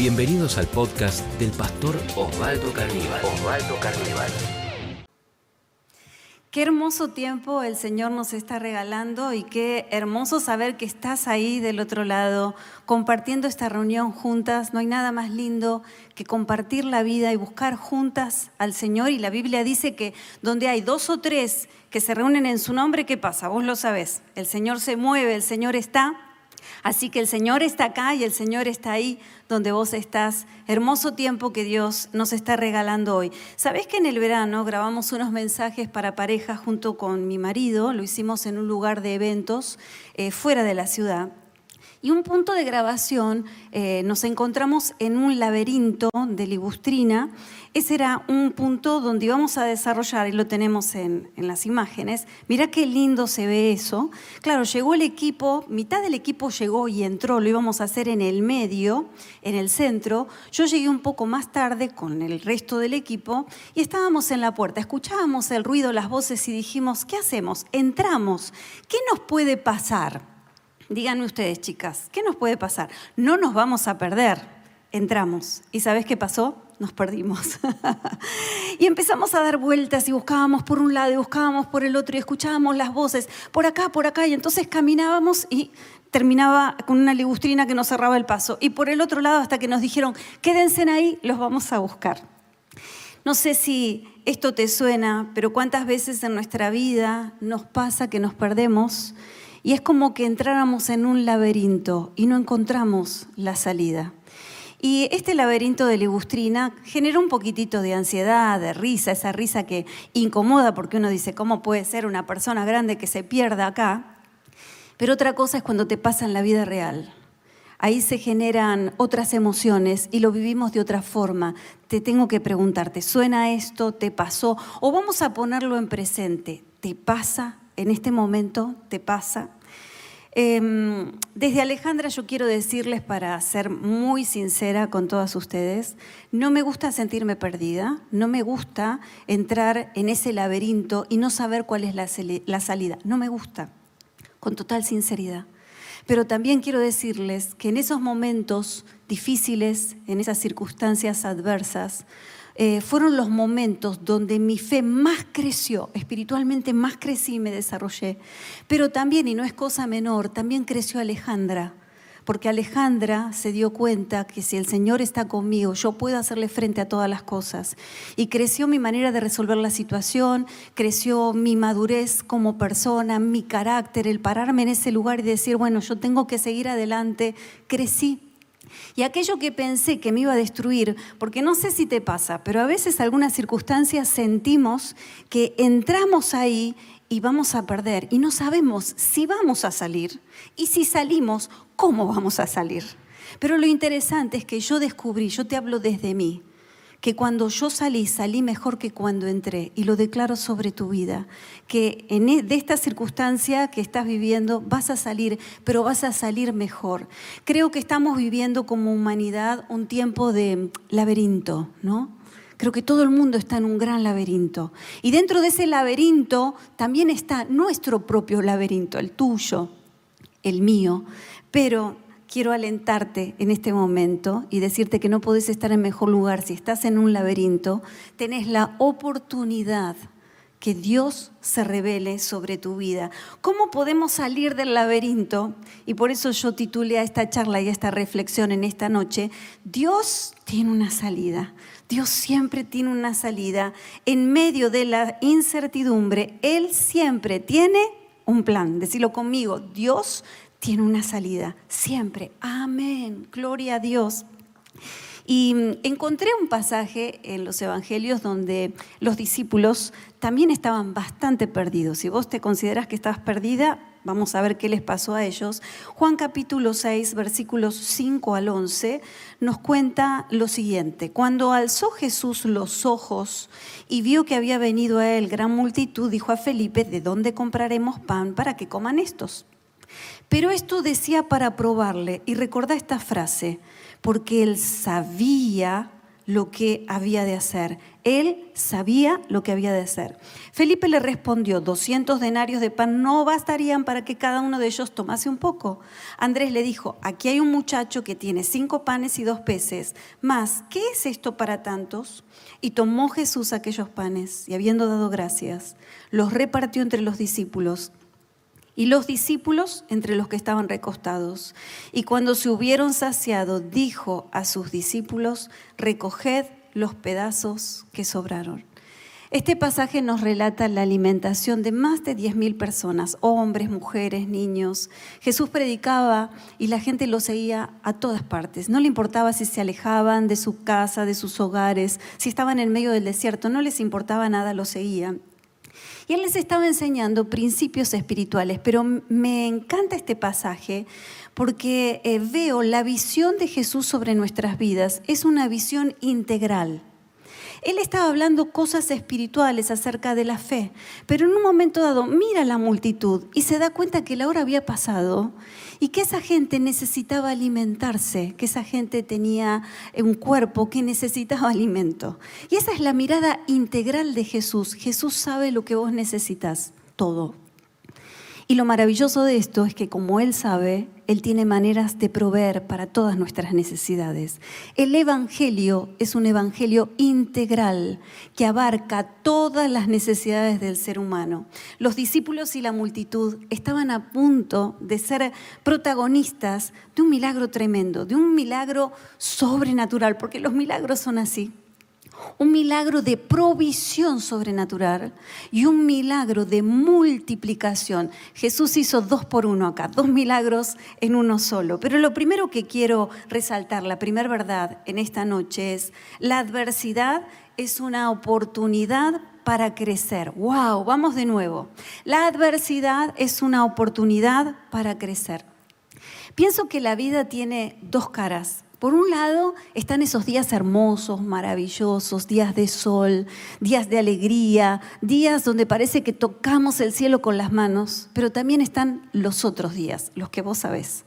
Bienvenidos al podcast del pastor Osvaldo Carníbal. Osvaldo Carníbal. Qué hermoso tiempo el Señor nos está regalando y qué hermoso saber que estás ahí del otro lado compartiendo esta reunión juntas. No hay nada más lindo que compartir la vida y buscar juntas al Señor. Y la Biblia dice que donde hay dos o tres que se reúnen en su nombre, ¿qué pasa? Vos lo sabés. El Señor se mueve, el Señor está. Así que el Señor está acá y el Señor está ahí donde vos estás. Hermoso tiempo que Dios nos está regalando hoy. Sabés que en el verano grabamos unos mensajes para parejas junto con mi marido, lo hicimos en un lugar de eventos eh, fuera de la ciudad. Y un punto de grabación, eh, nos encontramos en un laberinto de ligustrina. Ese era un punto donde íbamos a desarrollar, y lo tenemos en, en las imágenes. Mirá qué lindo se ve eso. Claro, llegó el equipo, mitad del equipo llegó y entró, lo íbamos a hacer en el medio, en el centro. Yo llegué un poco más tarde con el resto del equipo y estábamos en la puerta. Escuchábamos el ruido, las voces y dijimos, ¿qué hacemos? Entramos. ¿Qué nos puede pasar? Díganme ustedes, chicas, ¿qué nos puede pasar? No nos vamos a perder. Entramos. ¿Y sabes qué pasó? Nos perdimos. y empezamos a dar vueltas y buscábamos por un lado y buscábamos por el otro y escuchábamos las voces por acá, por acá. Y entonces caminábamos y terminaba con una ligustrina que nos cerraba el paso. Y por el otro lado hasta que nos dijeron, quédense ahí, los vamos a buscar. No sé si esto te suena, pero cuántas veces en nuestra vida nos pasa que nos perdemos y es como que entráramos en un laberinto y no encontramos la salida. Y este laberinto de ligustrina genera un poquitito de ansiedad, de risa, esa risa que incomoda porque uno dice, ¿cómo puede ser una persona grande que se pierda acá? Pero otra cosa es cuando te pasa en la vida real. Ahí se generan otras emociones y lo vivimos de otra forma. Te tengo que preguntarte, ¿suena esto? ¿Te pasó? O vamos a ponerlo en presente. ¿Te pasa en este momento? ¿Te pasa? Em, desde Alejandra yo quiero decirles, para ser muy sincera con todas ustedes, no me gusta sentirme perdida, no me gusta entrar en ese laberinto y no saber cuál es la, la salida, no me gusta, con total sinceridad. Pero también quiero decirles que en esos momentos difíciles, en esas circunstancias adversas, eh, fueron los momentos donde mi fe más creció, espiritualmente más crecí y me desarrollé. Pero también, y no es cosa menor, también creció Alejandra, porque Alejandra se dio cuenta que si el Señor está conmigo, yo puedo hacerle frente a todas las cosas. Y creció mi manera de resolver la situación, creció mi madurez como persona, mi carácter, el pararme en ese lugar y decir, bueno, yo tengo que seguir adelante, crecí. Y aquello que pensé que me iba a destruir, porque no sé si te pasa, pero a veces algunas circunstancias sentimos que entramos ahí y vamos a perder y no sabemos si vamos a salir y si salimos, cómo vamos a salir. Pero lo interesante es que yo descubrí, yo te hablo desde mí, que cuando yo salí, salí mejor que cuando entré. Y lo declaro sobre tu vida, que en e, de esta circunstancia que estás viviendo vas a salir, pero vas a salir mejor. Creo que estamos viviendo como humanidad un tiempo de laberinto, ¿no? Creo que todo el mundo está en un gran laberinto. Y dentro de ese laberinto también está nuestro propio laberinto, el tuyo, el mío. Pero quiero alentarte en este momento y decirte que no podés estar en mejor lugar. Si estás en un laberinto, tenés la oportunidad que Dios se revele sobre tu vida. ¿Cómo podemos salir del laberinto? Y por eso yo titulé a esta charla y a esta reflexión en esta noche, Dios tiene una salida. Dios siempre tiene una salida. En medio de la incertidumbre, Él siempre tiene un plan. Decilo conmigo, Dios tiene una salida, siempre. Amén, gloria a Dios. Y mm, encontré un pasaje en los evangelios donde los discípulos también estaban bastante perdidos. Si vos te consideras que estás perdida, vamos a ver qué les pasó a ellos. Juan capítulo 6, versículos 5 al 11, nos cuenta lo siguiente. Cuando alzó Jesús los ojos y vio que había venido a él gran multitud, dijo a Felipe, ¿de dónde compraremos pan para que coman estos? Pero esto decía para probarle, y recordá esta frase, porque él sabía lo que había de hacer. Él sabía lo que había de hacer. Felipe le respondió, 200 denarios de pan no bastarían para que cada uno de ellos tomase un poco. Andrés le dijo, aquí hay un muchacho que tiene cinco panes y dos peces. Más, ¿qué es esto para tantos? Y tomó Jesús aquellos panes y habiendo dado gracias, los repartió entre los discípulos y los discípulos entre los que estaban recostados. Y cuando se hubieron saciado, dijo a sus discípulos, recoged los pedazos que sobraron. Este pasaje nos relata la alimentación de más de 10.000 personas, hombres, mujeres, niños. Jesús predicaba y la gente lo seguía a todas partes. No le importaba si se alejaban de su casa, de sus hogares, si estaban en medio del desierto, no les importaba nada, lo seguían. Y él les estaba enseñando principios espirituales, pero me encanta este pasaje porque eh, veo la visión de Jesús sobre nuestras vidas. Es una visión integral. Él estaba hablando cosas espirituales acerca de la fe, pero en un momento dado mira la multitud y se da cuenta que la hora había pasado y que esa gente necesitaba alimentarse, que esa gente tenía un cuerpo que necesitaba alimento. Y esa es la mirada integral de Jesús. Jesús sabe lo que vos necesitas, todo. Y lo maravilloso de esto es que como Él sabe, Él tiene maneras de proveer para todas nuestras necesidades. El Evangelio es un Evangelio integral que abarca todas las necesidades del ser humano. Los discípulos y la multitud estaban a punto de ser protagonistas de un milagro tremendo, de un milagro sobrenatural, porque los milagros son así un milagro de provisión sobrenatural y un milagro de multiplicación. Jesús hizo dos por uno acá, dos milagros en uno solo. Pero lo primero que quiero resaltar, la primera verdad en esta noche es, la adversidad es una oportunidad para crecer. ¡Wow! Vamos de nuevo. La adversidad es una oportunidad para crecer. Pienso que la vida tiene dos caras. Por un lado están esos días hermosos, maravillosos, días de sol, días de alegría, días donde parece que tocamos el cielo con las manos, pero también están los otros días, los que vos sabés.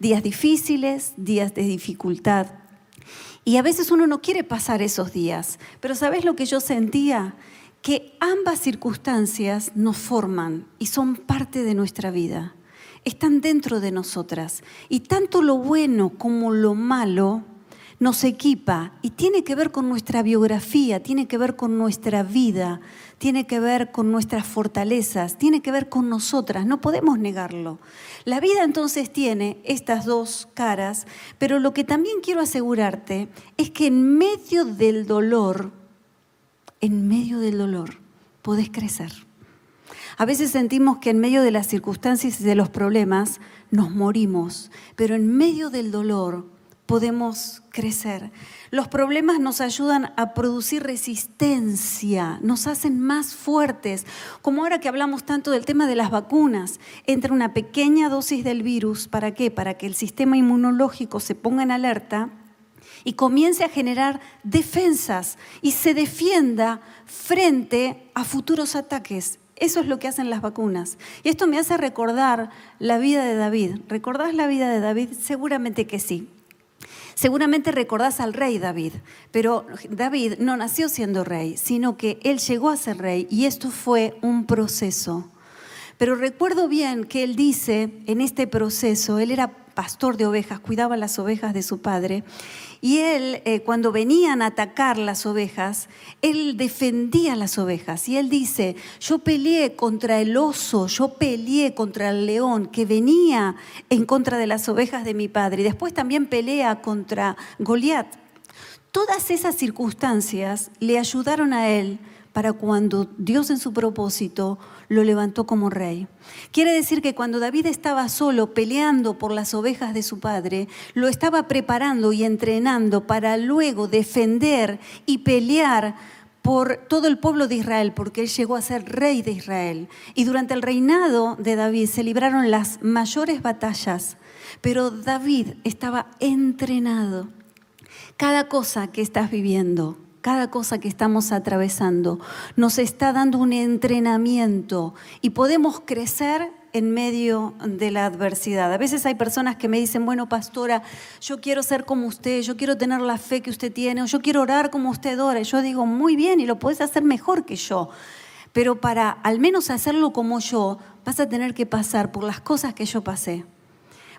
Días difíciles, días de dificultad. Y a veces uno no quiere pasar esos días, pero ¿sabés lo que yo sentía? Que ambas circunstancias nos forman y son parte de nuestra vida están dentro de nosotras. Y tanto lo bueno como lo malo nos equipa y tiene que ver con nuestra biografía, tiene que ver con nuestra vida, tiene que ver con nuestras fortalezas, tiene que ver con nosotras, no podemos negarlo. La vida entonces tiene estas dos caras, pero lo que también quiero asegurarte es que en medio del dolor, en medio del dolor, podés crecer. A veces sentimos que en medio de las circunstancias y de los problemas nos morimos, pero en medio del dolor podemos crecer. Los problemas nos ayudan a producir resistencia, nos hacen más fuertes, como ahora que hablamos tanto del tema de las vacunas. Entra una pequeña dosis del virus, ¿para qué? Para que el sistema inmunológico se ponga en alerta y comience a generar defensas y se defienda frente a futuros ataques. Eso es lo que hacen las vacunas. Y esto me hace recordar la vida de David. ¿Recordás la vida de David? Seguramente que sí. Seguramente recordás al rey David, pero David no nació siendo rey, sino que él llegó a ser rey y esto fue un proceso. Pero recuerdo bien que él dice en este proceso, él era pastor de ovejas, cuidaba las ovejas de su padre, y él, eh, cuando venían a atacar las ovejas, él defendía las ovejas. Y él dice, yo peleé contra el oso, yo peleé contra el león que venía en contra de las ovejas de mi padre. Y después también pelea contra Goliat. Todas esas circunstancias le ayudaron a él para cuando Dios en su propósito lo levantó como rey. Quiere decir que cuando David estaba solo peleando por las ovejas de su padre, lo estaba preparando y entrenando para luego defender y pelear por todo el pueblo de Israel, porque él llegó a ser rey de Israel. Y durante el reinado de David se libraron las mayores batallas, pero David estaba entrenado. Cada cosa que estás viviendo, cada cosa que estamos atravesando nos está dando un entrenamiento y podemos crecer en medio de la adversidad. A veces hay personas que me dicen, bueno, pastora, yo quiero ser como usted, yo quiero tener la fe que usted tiene, o yo quiero orar como usted ora. Yo digo, muy bien, y lo puedes hacer mejor que yo. Pero para al menos hacerlo como yo, vas a tener que pasar por las cosas que yo pasé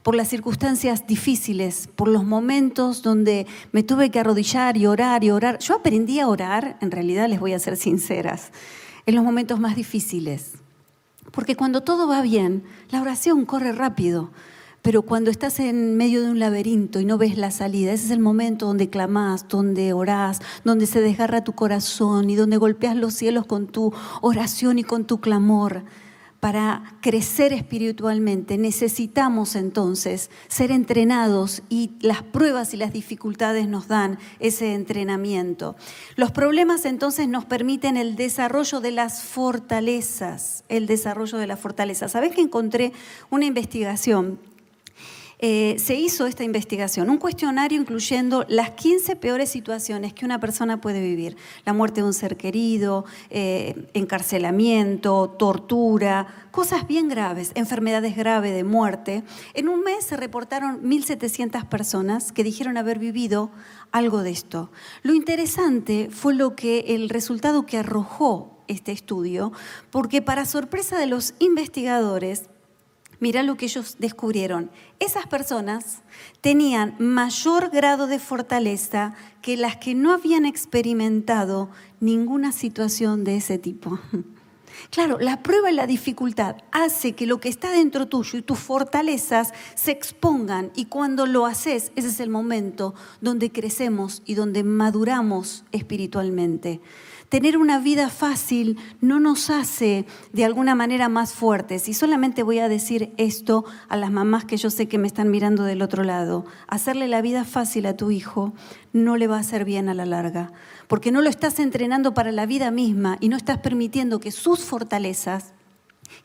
por las circunstancias difíciles, por los momentos donde me tuve que arrodillar y orar y orar. Yo aprendí a orar, en realidad les voy a ser sinceras, en los momentos más difíciles. Porque cuando todo va bien, la oración corre rápido. Pero cuando estás en medio de un laberinto y no ves la salida, ese es el momento donde clamás, donde orás, donde se desgarra tu corazón y donde golpeas los cielos con tu oración y con tu clamor para crecer espiritualmente necesitamos entonces ser entrenados y las pruebas y las dificultades nos dan ese entrenamiento. Los problemas entonces nos permiten el desarrollo de las fortalezas, el desarrollo de las fortalezas. ¿Sabes que encontré una investigación eh, se hizo esta investigación, un cuestionario incluyendo las 15 peores situaciones que una persona puede vivir. La muerte de un ser querido, eh, encarcelamiento, tortura, cosas bien graves, enfermedades graves de muerte. En un mes se reportaron 1.700 personas que dijeron haber vivido algo de esto. Lo interesante fue lo que el resultado que arrojó este estudio, porque para sorpresa de los investigadores, Mira lo que ellos descubrieron. Esas personas tenían mayor grado de fortaleza que las que no habían experimentado ninguna situación de ese tipo. Claro, la prueba y la dificultad hace que lo que está dentro tuyo y tus fortalezas se expongan y cuando lo haces, ese es el momento donde crecemos y donde maduramos espiritualmente tener una vida fácil no nos hace de alguna manera más fuertes. Y solamente voy a decir esto a las mamás que yo sé que me están mirando del otro lado. Hacerle la vida fácil a tu hijo no le va a hacer bien a la larga, porque no lo estás entrenando para la vida misma y no estás permitiendo que sus fortalezas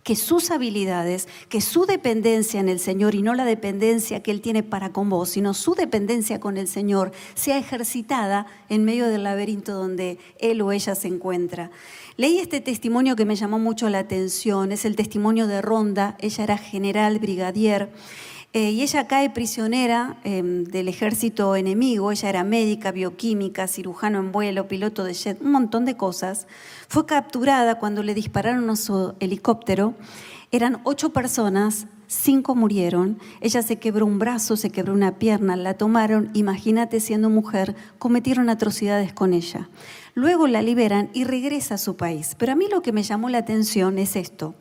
que sus habilidades, que su dependencia en el Señor y no la dependencia que Él tiene para con vos, sino su dependencia con el Señor sea ejercitada en medio del laberinto donde Él o ella se encuentra. Leí este testimonio que me llamó mucho la atención, es el testimonio de Ronda, ella era general brigadier eh, y ella cae prisionera em, del ejército enemigo, ella era médica, bioquímica, cirujano en vuelo, piloto de jet, un montón de cosas. Fue capturada cuando le dispararon a su helicóptero. Eran ocho personas, cinco murieron. Ella se quebró un brazo, se quebró una pierna, la tomaron, imagínate siendo mujer, cometieron atrocidades con ella. Luego la liberan y regresa a su país. Pero a mí lo que me llamó la atención es esto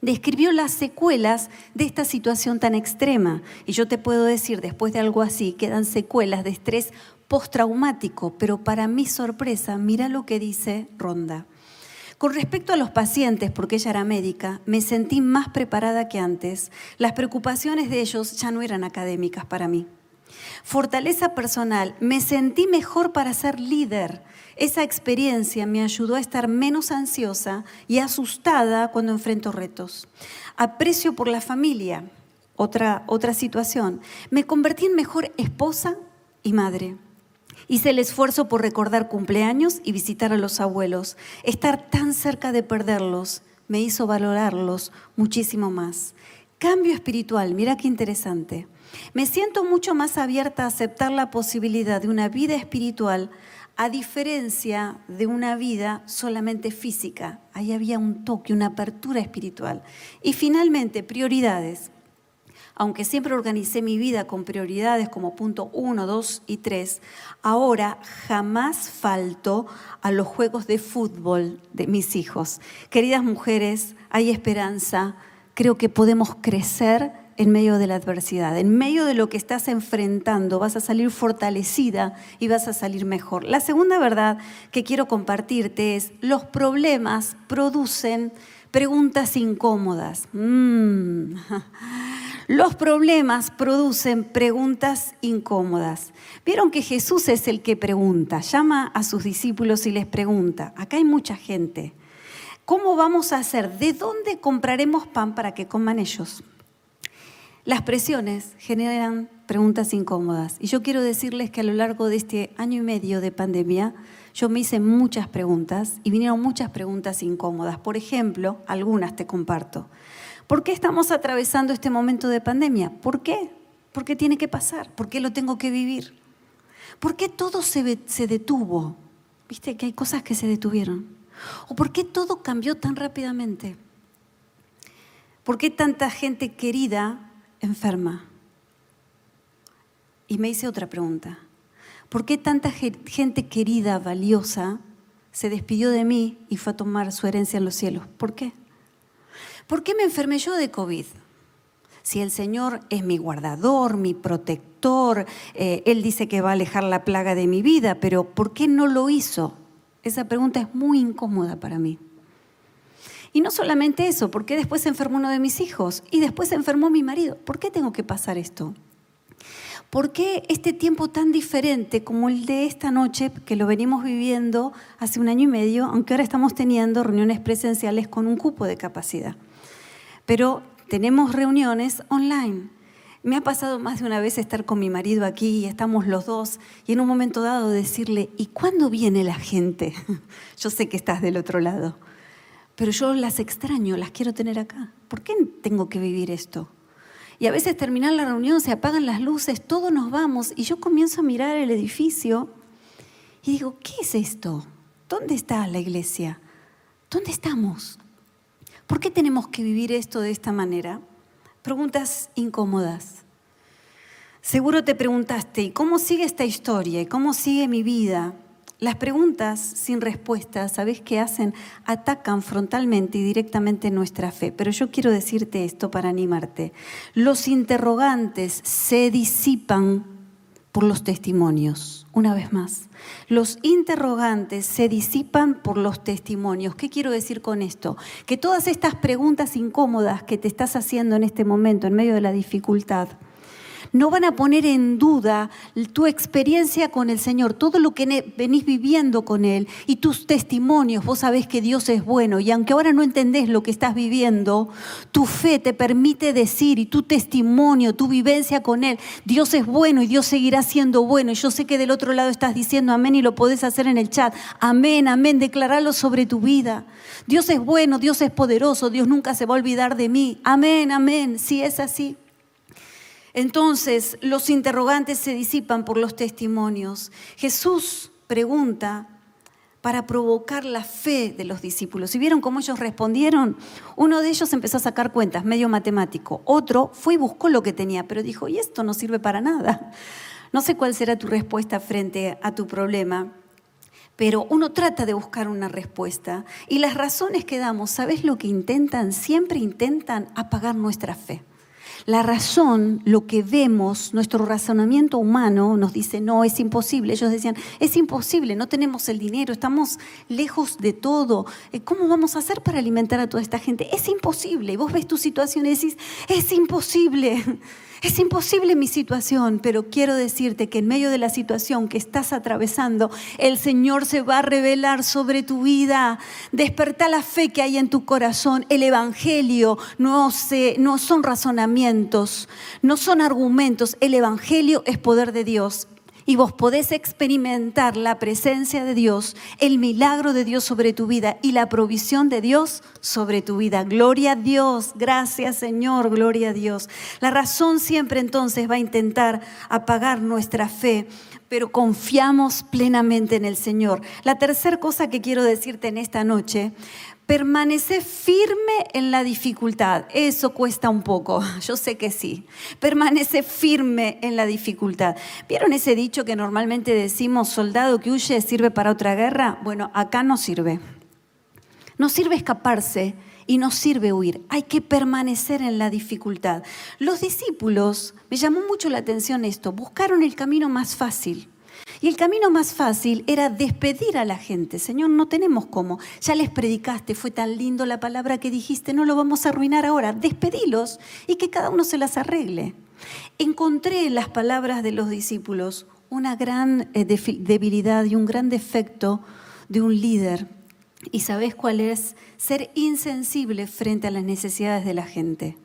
describió las secuelas de esta situación tan extrema. Y yo te puedo decir, después de algo así, quedan secuelas de estrés postraumático, pero para mi sorpresa, mira lo que dice Ronda. Con respecto a los pacientes, porque ella era médica, me sentí más preparada que antes. Las preocupaciones de ellos ya no eran académicas para mí. Fortaleza personal, me sentí mejor para ser líder. Esa experiencia me ayudó a estar menos ansiosa y asustada cuando enfrento retos. Aprecio por la familia, otra, otra situación. Me convertí en mejor esposa y madre. Hice el esfuerzo por recordar cumpleaños y visitar a los abuelos. Estar tan cerca de perderlos me hizo valorarlos muchísimo más. Cambio espiritual, mira qué interesante. Me siento mucho más abierta a aceptar la posibilidad de una vida espiritual a diferencia de una vida solamente física. Ahí había un toque, una apertura espiritual. Y finalmente, prioridades. Aunque siempre organicé mi vida con prioridades como punto 1, 2 y 3, ahora jamás falto a los juegos de fútbol de mis hijos. Queridas mujeres, hay esperanza. Creo que podemos crecer en medio de la adversidad, en medio de lo que estás enfrentando, vas a salir fortalecida y vas a salir mejor. La segunda verdad que quiero compartirte es, los problemas producen preguntas incómodas. Mm. Los problemas producen preguntas incómodas. Vieron que Jesús es el que pregunta, llama a sus discípulos y les pregunta, acá hay mucha gente, ¿cómo vamos a hacer? ¿De dónde compraremos pan para que coman ellos? Las presiones generan preguntas incómodas y yo quiero decirles que a lo largo de este año y medio de pandemia yo me hice muchas preguntas y vinieron muchas preguntas incómodas. Por ejemplo, algunas te comparto. ¿Por qué estamos atravesando este momento de pandemia? ¿Por qué? ¿Por qué tiene que pasar? ¿Por qué lo tengo que vivir? ¿Por qué todo se, detuvo? ¿Viste que hay cosas que se detuvieron? ¿O por qué todo cambió tan rápidamente? ¿Por qué tanta gente querida enferma? Y me hice otra pregunta. ¿Por qué tanta gente querida, valiosa, se despidió de mí y fue a tomar su herencia en los cielos? ¿Por qué? ¿Por qué me enfermé yo de COVID? Si el Señor es mi guardador, mi protector, eh, Él dice que va a alejar la plaga de mi vida, pero ¿por qué no lo hizo? Esa pregunta es muy incómoda para mí. Y no solamente eso, ¿por qué después se enfermó uno de mis hijos? Y después se enfermó mi marido. ¿Por qué tengo que pasar esto? ¿Por qué este tiempo tan diferente como el de esta noche, que lo venimos viviendo hace un año y medio, aunque ahora estamos teniendo reuniones presenciales con un cupo de capacidad? Pero tenemos reuniones online. Me ha pasado más de una vez estar con mi marido aquí y estamos los dos y en un momento dado decirle, ¿y cuándo viene la gente? Yo sé que estás del otro lado, pero yo las extraño, las quiero tener acá. ¿Por qué tengo que vivir esto? Y a veces terminar la reunión, se apagan las luces, todos nos vamos y yo comienzo a mirar el edificio y digo, ¿qué es esto? ¿Dónde está la iglesia? ¿Dónde estamos? ¿Por qué tenemos que vivir esto de esta manera? Preguntas incómodas. Seguro te preguntaste, ¿y cómo sigue esta historia? ¿Y cómo sigue mi vida? Las preguntas sin respuesta, ¿sabes qué hacen? Atacan frontalmente y directamente nuestra fe. Pero yo quiero decirte esto para animarte. Los interrogantes se disipan por los testimonios. Una vez más, los interrogantes se disipan por los testimonios. ¿Qué quiero decir con esto? Que todas estas preguntas incómodas que te estás haciendo en este momento, en medio de la dificultad, no van a poner en duda tu experiencia con el Señor, todo lo que venís viviendo con Él y tus testimonios. Vos sabés que Dios es bueno y aunque ahora no entendés lo que estás viviendo, tu fe te permite decir y tu testimonio, tu vivencia con Él, Dios es bueno y Dios seguirá siendo bueno. Y yo sé que del otro lado estás diciendo amén y lo podés hacer en el chat. Amén, amén, declaralo sobre tu vida. Dios es bueno, Dios es poderoso, Dios nunca se va a olvidar de mí. Amén, amén, si es así. Entonces los interrogantes se disipan por los testimonios. Jesús pregunta para provocar la fe de los discípulos. ¿Y vieron cómo ellos respondieron? Uno de ellos empezó a sacar cuentas, medio matemático. Otro fue y buscó lo que tenía, pero dijo, y esto no sirve para nada. No sé cuál será tu respuesta frente a tu problema, pero uno trata de buscar una respuesta. Y las razones que damos, ¿sabes lo que intentan? Siempre intentan apagar nuestra fe. La razón, lo que vemos, nuestro razonamiento humano nos dice, no, es imposible. Ellos decían, es imposible, no tenemos el dinero, estamos lejos de todo. Eh, ¿Cómo vamos a hacer para alimentar a toda esta gente? Es imposible. Y vos ves tu situación y decís, es imposible. Es imposible mi situación, pero quiero decirte que en medio de la situación que estás atravesando, el Señor se va a revelar sobre tu vida. Desperta la fe que hay en tu corazón. El Evangelio no, se, no son razonamientos, no son argumentos. El Evangelio es poder de Dios y vos podés experimentar la presencia de Dios, el milagro de Dios sobre tu vida y la provisión de Dios sobre tu vida. Gloria a Dios, gracias Señor, gloria a Dios. La razón siempre entonces va a intentar apagar nuestra fe, pero confiamos plenamente en el Señor. La tercera cosa que quiero decirte en esta noche Permanece firme en la dificultad. Eso cuesta un poco, yo sé que sí. Permanece firme en la dificultad. ¿Vieron ese dicho que normalmente decimos, soldado que huye sirve para otra guerra? Bueno, acá no sirve. No sirve escaparse y no sirve huir. Hay que permanecer en la dificultad. Los discípulos, me llamó mucho la atención esto, buscaron el camino más fácil. Y el camino más fácil era despedir a la gente. Señor, no tenemos cómo. Ya les predicaste, fue tan lindo la palabra que dijiste, no lo vamos a arruinar ahora. Despedilos y que cada uno se las arregle. Encontré en las palabras de los discípulos una gran eh, debilidad y un gran defecto de un líder. ¿Y sabes cuál es? Ser insensible frente a las necesidades de la gente.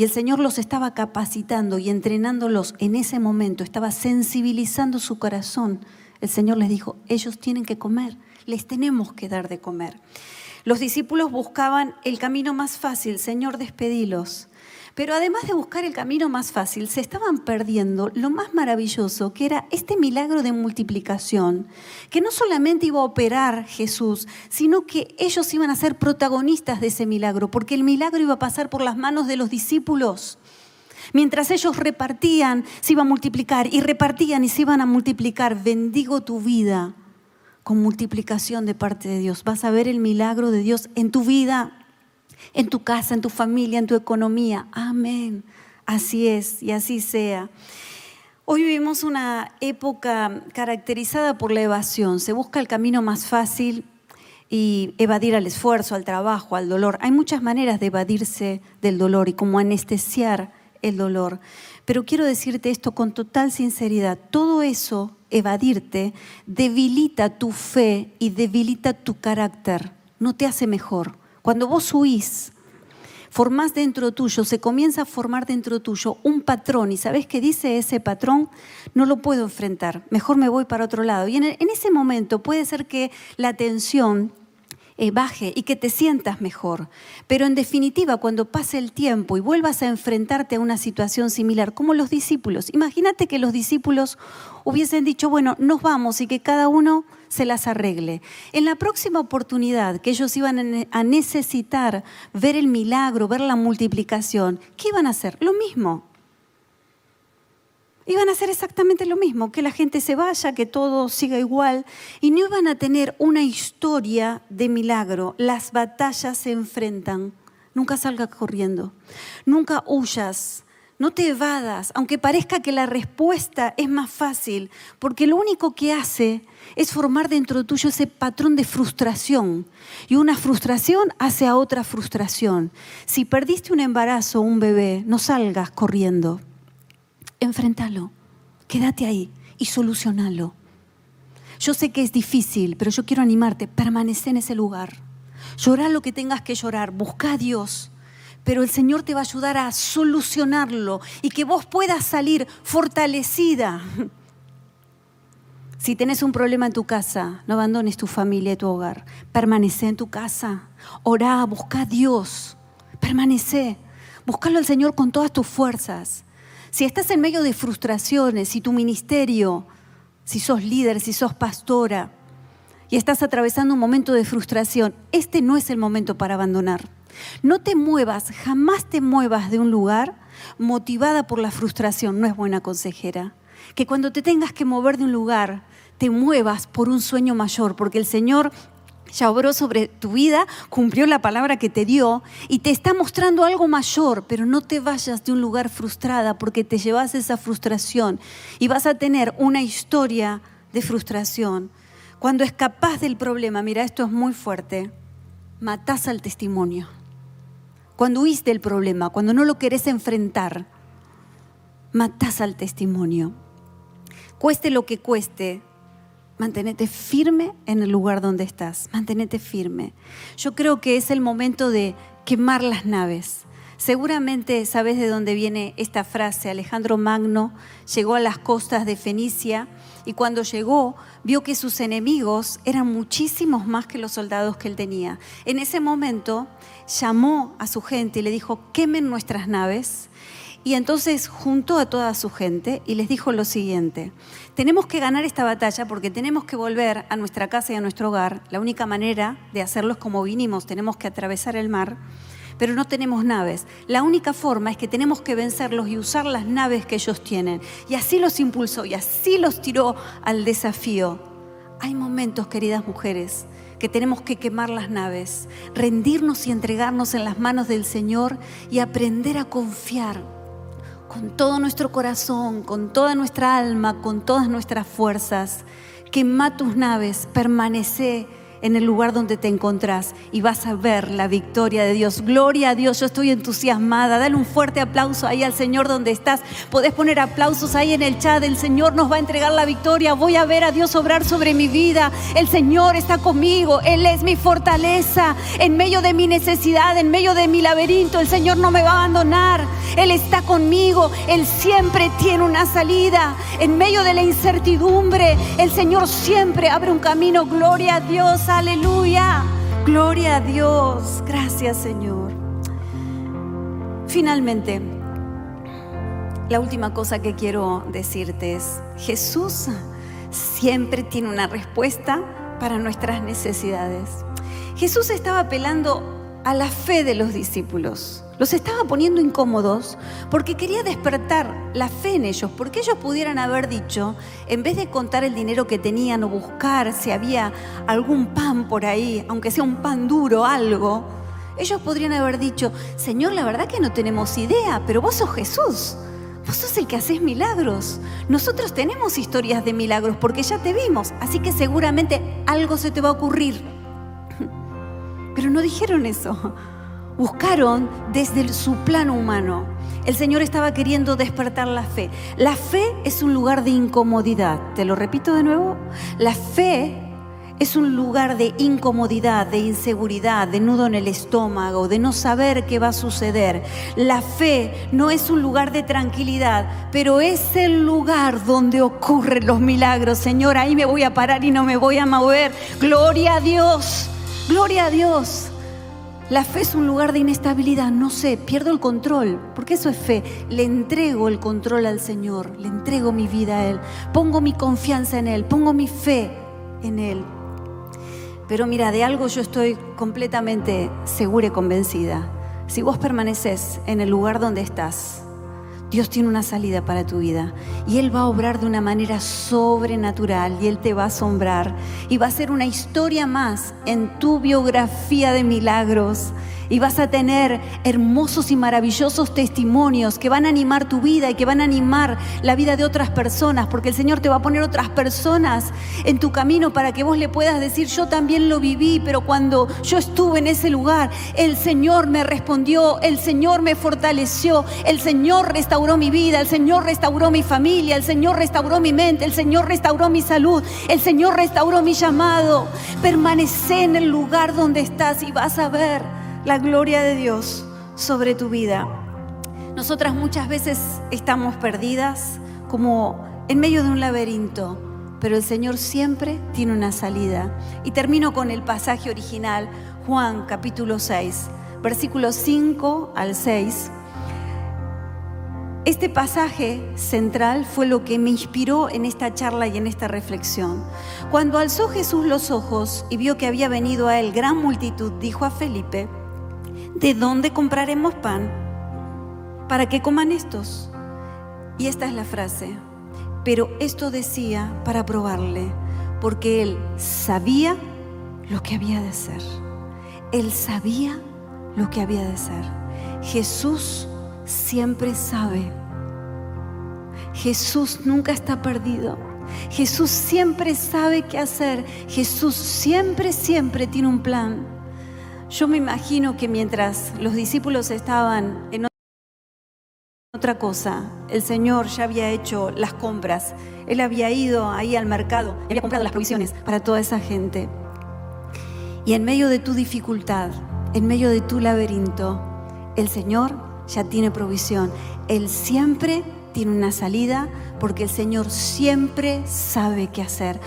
Y el Señor los estaba capacitando y entrenándolos en ese momento, estaba sensibilizando su corazón. El Señor les dijo, ellos tienen que comer, les tenemos que dar de comer. Los discípulos buscaban el camino más fácil, Señor, despedilos. Pero además de buscar el camino más fácil, se estaban perdiendo lo más maravilloso, que era este milagro de multiplicación, que no solamente iba a operar Jesús, sino que ellos iban a ser protagonistas de ese milagro, porque el milagro iba a pasar por las manos de los discípulos. Mientras ellos repartían, se iba a multiplicar y repartían y se iban a multiplicar. Bendigo tu vida con multiplicación de parte de Dios. Vas a ver el milagro de Dios en tu vida en tu casa, en tu familia, en tu economía. Amén. Así es y así sea. Hoy vivimos una época caracterizada por la evasión. Se busca el camino más fácil y evadir al esfuerzo, al trabajo, al dolor. Hay muchas maneras de evadirse del dolor y como anestesiar el dolor. Pero quiero decirte esto con total sinceridad. Todo eso, evadirte, debilita tu fe y debilita tu carácter. No te hace mejor. Cuando vos huís, formás dentro tuyo, se comienza a formar dentro tuyo un patrón. ¿Y sabés qué dice ese patrón? No lo puedo enfrentar, mejor me voy para otro lado. Y en, ese momento puede ser que la tensión eh, baje y que te sientas mejor. Pero en definitiva, cuando pase el tiempo y vuelvas a enfrentarte a una situación similar, como los discípulos, imagínate que los discípulos hubiesen dicho, bueno, nos vamos y que cada uno se las arregle. En la próxima oportunidad que ellos iban a necesitar ver el milagro, ver la multiplicación, ¿qué iban a hacer? Lo mismo. Iban a hacer exactamente lo mismo, que la gente se vaya, que todo siga igual, y no iban a tener una historia de milagro. Las batallas se enfrentan. Nunca salgas corriendo, nunca huyas, no te evadas, aunque parezca que la respuesta es más fácil, porque lo único que hace es formar dentro tuyo ese patrón de frustración. Y una frustración hace a otra frustración. Si perdiste un embarazo o un bebé, no salgas corriendo. Enfréntalo, quédate ahí y solucionalo. Yo sé que es difícil, pero yo quiero animarte, permanece en ese lugar. Llora lo que tengas que llorar, busca a Dios pero el Señor te va a ayudar a solucionarlo y que vos puedas salir fortalecida. Si tenés un problema en tu casa, no abandones tu familia y tu hogar. Permanece en tu casa. Orá, busca a Dios. Permanece. Búscalo al Señor con todas tus fuerzas. Si estás en medio de frustraciones, si tu ministerio, si sos líder, si sos pastora y estás atravesando un momento de frustración, este no es el momento para abandonar. No te muevas, jamás te muevas de un lugar motivada por la frustración. No es buena consejera. Que cuando te tengas que mover de un lugar, te muevas por un sueño mayor, porque el Señor ya obró sobre tu vida, cumplió la palabra que te dio y te está mostrando algo mayor, pero no te vayas de un lugar frustrada porque te llevas esa frustración y vas a tener una historia de frustración. Cuando escapas del problema, mira, esto es muy fuerte, matas al testimonio cuando huís del problema, cuando no lo querés enfrentar, matás al testimonio. Cueste lo que cueste, mantenete firme en el lugar donde estás, mantenete firme. Yo creo que es el momento de quemar las naves. Seguramente sabes de dónde viene esta frase. Alejandro Magno llegó a las costas de Fenicia y cuando llegó vio que sus enemigos eran muchísimos más que los soldados que él tenía. En ese momento llamó a su gente y le dijo, quemen nuestras naves. Y entonces juntó a toda su gente y les dijo lo siguiente, tenemos que ganar esta batalla porque tenemos que volver a nuestra casa y a nuestro hogar. La única manera de hacerlo es como vinimos, tenemos que atravesar el mar, pero no tenemos naves. La única forma es que tenemos que vencerlos y usar las naves que ellos tienen. Y así los impulsó y así los tiró al desafío. Hay momentos, queridas mujeres, que tenemos que quemar las naves, rendirnos y entregarnos en las manos del Señor y aprender a confiar con todo nuestro corazón, con toda nuestra alma, con todas nuestras fuerzas. Quema tus naves, permanece en el lugar donde te encontrás y vas a ver la victoria de Dios. Gloria a Dios, yo estoy entusiasmada. Dale un fuerte aplauso ahí al Señor donde estás. Podés poner aplausos ahí en el chat. El Señor nos va a entregar la victoria. Voy a ver a Dios obrar sobre mi vida. El Señor está conmigo. Él es mi fortaleza. En medio de mi necesidad, en medio de mi laberinto, el Señor no me va a abandonar. Él está conmigo. Él siempre tiene una salida. En medio de la incertidumbre, el Señor siempre abre un camino. Gloria a Dios aleluya. Gloria a Dios. Gracias Señor. Finalmente, la última cosa que quiero decirte es, Jesús siempre tiene una respuesta para nuestras necesidades. Jesús estaba apelando a la fe de los discípulos. Los estaba poniendo incómodos porque quería despertar la fe en ellos, porque ellos pudieran haber dicho, en vez de contar el dinero que tenían o buscar si había algún pan por ahí, aunque sea un pan duro, algo, ellos podrían haber dicho, Señor, la verdad que no tenemos idea, pero vos sos Jesús. Vos sos el que haces milagros. Nosotros tenemos historias de milagros porque ya te vimos, así que seguramente algo se te va a ocurrir. Pero no dijeron eso buscaron desde su plano humano. El Señor estaba queriendo despertar la fe. La fe es un lugar de incomodidad. Te lo repito de nuevo. La fe es un lugar de incomodidad, de inseguridad, de nudo en el estómago, de no saber qué va a suceder. La fe no es un lugar de tranquilidad, pero es el lugar donde ocurren los milagros. Señor, ahí me voy a parar y no me voy a mover. Gloria a Dios, gloria a Dios. La fe es un lugar de inestabilidad, no sé, pierdo el control, porque eso es fe. Le entrego el control al Señor, le entrego mi vida a Él, pongo mi confianza en Él, pongo mi fe en Él. Pero mira, de algo yo estoy completamente segura y convencida. Si vos permaneces en el lugar donde estás, Dios tiene una salida para tu vida y Él va a obrar de una manera sobrenatural y Él te va a asombrar y va a ser una historia más en tu biografía de milagros y vas a tener hermosos y maravillosos testimonios que van a animar tu vida y que van a animar la vida de otras personas, porque el Señor te va a poner otras personas en tu camino para que vos le puedas decir, yo también lo viví, pero cuando yo estuve en ese lugar, el Señor me respondió, el Señor me fortaleció, el Señor restauró mi vida, el Señor restauró mi familia, el Señor restauró mi mente, el Señor restauró mi salud, el Señor restauró mi llamado. Permanece en el lugar donde estás y vas a ver la gloria de Dios sobre tu vida. Nosotras muchas veces estamos perdidas como en medio de un laberinto, pero el Señor siempre tiene una salida. Y termino con el pasaje original, Juan capítulo 6, versículos 5 al 6. Este pasaje central fue lo que me inspiró en esta charla y en esta reflexión. Cuando alzó Jesús los ojos y vio que había venido a él gran multitud, dijo a Felipe, ¿de dónde compraremos pan para que coman estos? Y esta es la frase, pero esto decía para probarle, porque él sabía lo que había de ser. Él sabía lo que había de ser. Jesús siempre sabe. Jesús nunca está perdido. Jesús siempre sabe qué hacer. Jesús siempre, siempre tiene un plan. Yo me imagino que mientras los discípulos estaban en otra cosa, el Señor ya había hecho las compras. Él había ido ahí al mercado, había comprado las provisiones para toda esa gente. Y en medio de tu dificultad, en medio de tu laberinto, el Señor ya tiene provisión. Él siempre tiene una salida porque el Señor siempre sabe qué hacer.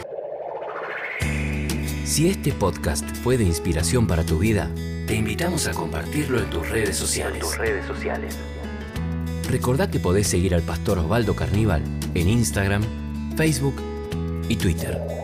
Si este podcast fue de inspiración para tu vida, te invitamos a compartirlo en tus redes sociales. tus redes sociales. Recordá que podés seguir al pastor Osvaldo Carníbal en Instagram, Facebook y Twitter.